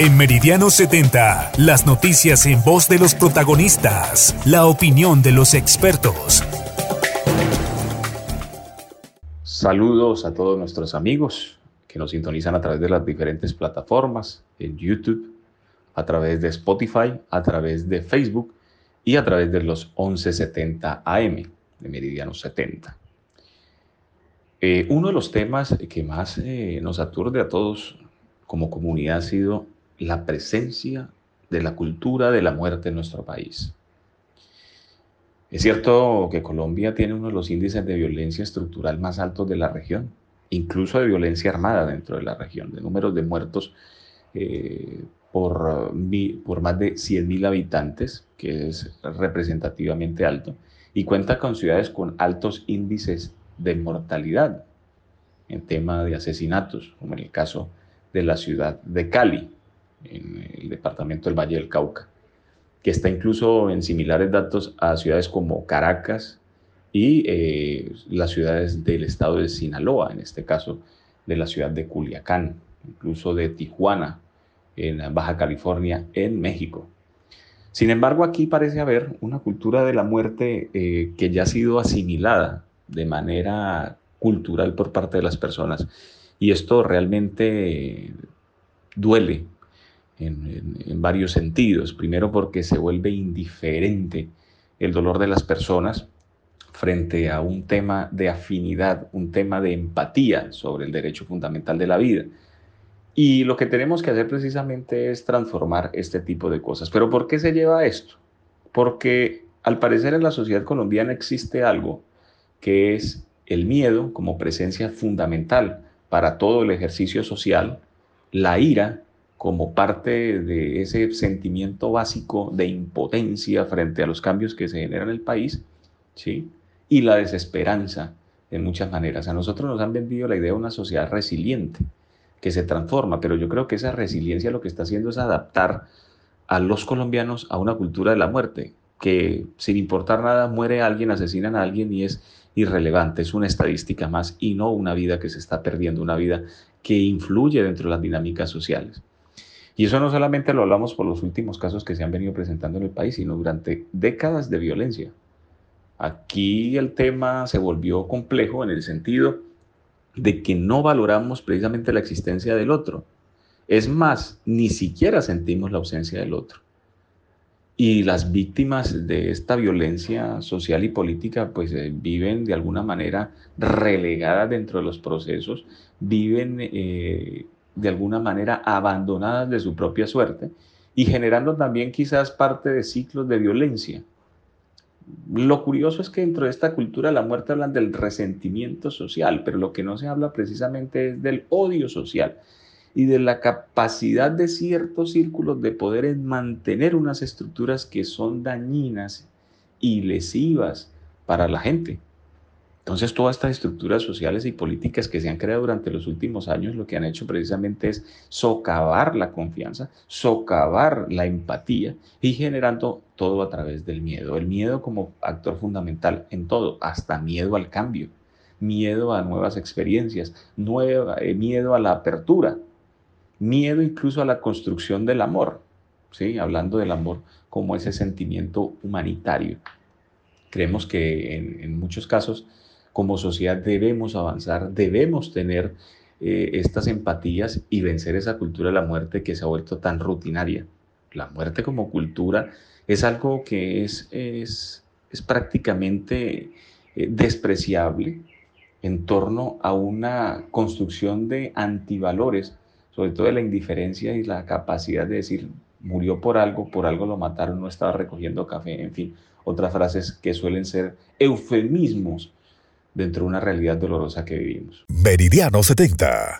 En Meridiano 70, las noticias en voz de los protagonistas, la opinión de los expertos. Saludos a todos nuestros amigos que nos sintonizan a través de las diferentes plataformas, en YouTube, a través de Spotify, a través de Facebook y a través de los 1170 AM de Meridiano 70. Eh, uno de los temas que más eh, nos aturde a todos como comunidad ha sido la presencia de la cultura de la muerte en nuestro país. Es cierto que Colombia tiene uno de los índices de violencia estructural más altos de la región, incluso de violencia armada dentro de la región, de números de muertos eh, por, por más de 100.000 habitantes, que es representativamente alto, y cuenta con ciudades con altos índices de mortalidad en tema de asesinatos, como en el caso de la ciudad de Cali, en el departamento del Valle del Cauca, que está incluso en similares datos a ciudades como Caracas y eh, las ciudades del estado de Sinaloa, en este caso de la ciudad de Culiacán, incluso de Tijuana, en Baja California, en México. Sin embargo, aquí parece haber una cultura de la muerte eh, que ya ha sido asimilada de manera cultural por parte de las personas. Y esto realmente duele en, varios sentidos. Primero porque se vuelve indiferente el dolor de las personas frente a un tema de afinidad, un tema de empatía sobre el derecho fundamental de la vida. Y lo que tenemos que hacer precisamente es transformar este tipo de cosas. Pero ¿por qué se lleva esto? Porque al parecer en la sociedad colombiana existe algo que es el miedo como presencia fundamental para todo el ejercicio social, la ira como parte de ese sentimiento básico de impotencia frente a los cambios que se generan en el país, ¿sí? y la desesperanza en muchas maneras. A nosotros nos han vendido la idea de una sociedad resiliente, que se transforma, pero yo creo que esa resiliencia lo que está haciendo es adaptar a los colombianos a una cultura de la muerte, que sin importar nada muere alguien, asesinan a alguien y es irrelevante, es una estadística más y no una vida que se está perdiendo, una vida que influye dentro de las dinámicas sociales. Y eso no solamente lo hablamos por los últimos casos que se han venido presentando en el país, sino durante décadas de violencia. Aquí el tema se volvió complejo en el sentido de que no valoramos precisamente la existencia del otro. Es más, ni siquiera sentimos la ausencia del otro. Y las víctimas de esta violencia social y política pues eh, viven de alguna manera relegadas dentro de los procesos, viven eh, de alguna manera abandonadas de su propia suerte y generando también quizás parte de ciclos de violencia. Lo curioso es que dentro de esta cultura de la muerte hablan del resentimiento social, pero lo que no se habla precisamente es del odio social y de la capacidad de ciertos círculos de poder mantener unas estructuras que son dañinas y lesivas para la gente. Entonces, todas estas estructuras sociales y políticas que se han creado durante los últimos años lo que han hecho precisamente es socavar la confianza, socavar la empatía y generando todo a través del miedo. El miedo como actor fundamental en todo, hasta miedo al cambio, miedo a nuevas experiencias, eh, miedo a la apertura, miedo incluso a la construcción del amor, ¿sí? hablando del amor como ese sentimiento humanitario. Creemos que en muchos casos como sociedad debemos avanzar, debemos tener eh, estas empatías y vencer esa cultura de la muerte que se ha vuelto tan rutinaria. La muerte como cultura es algo que es, es, prácticamente eh, despreciable en torno a una construcción de antivalores, sobre todo de la indiferencia y la capacidad de decir, murió por algo, por algo lo mataron, no estaba recogiendo café, en fin, otras frases que suelen ser eufemismos dentro de una realidad dolorosa que vivimos. Meridiano 70.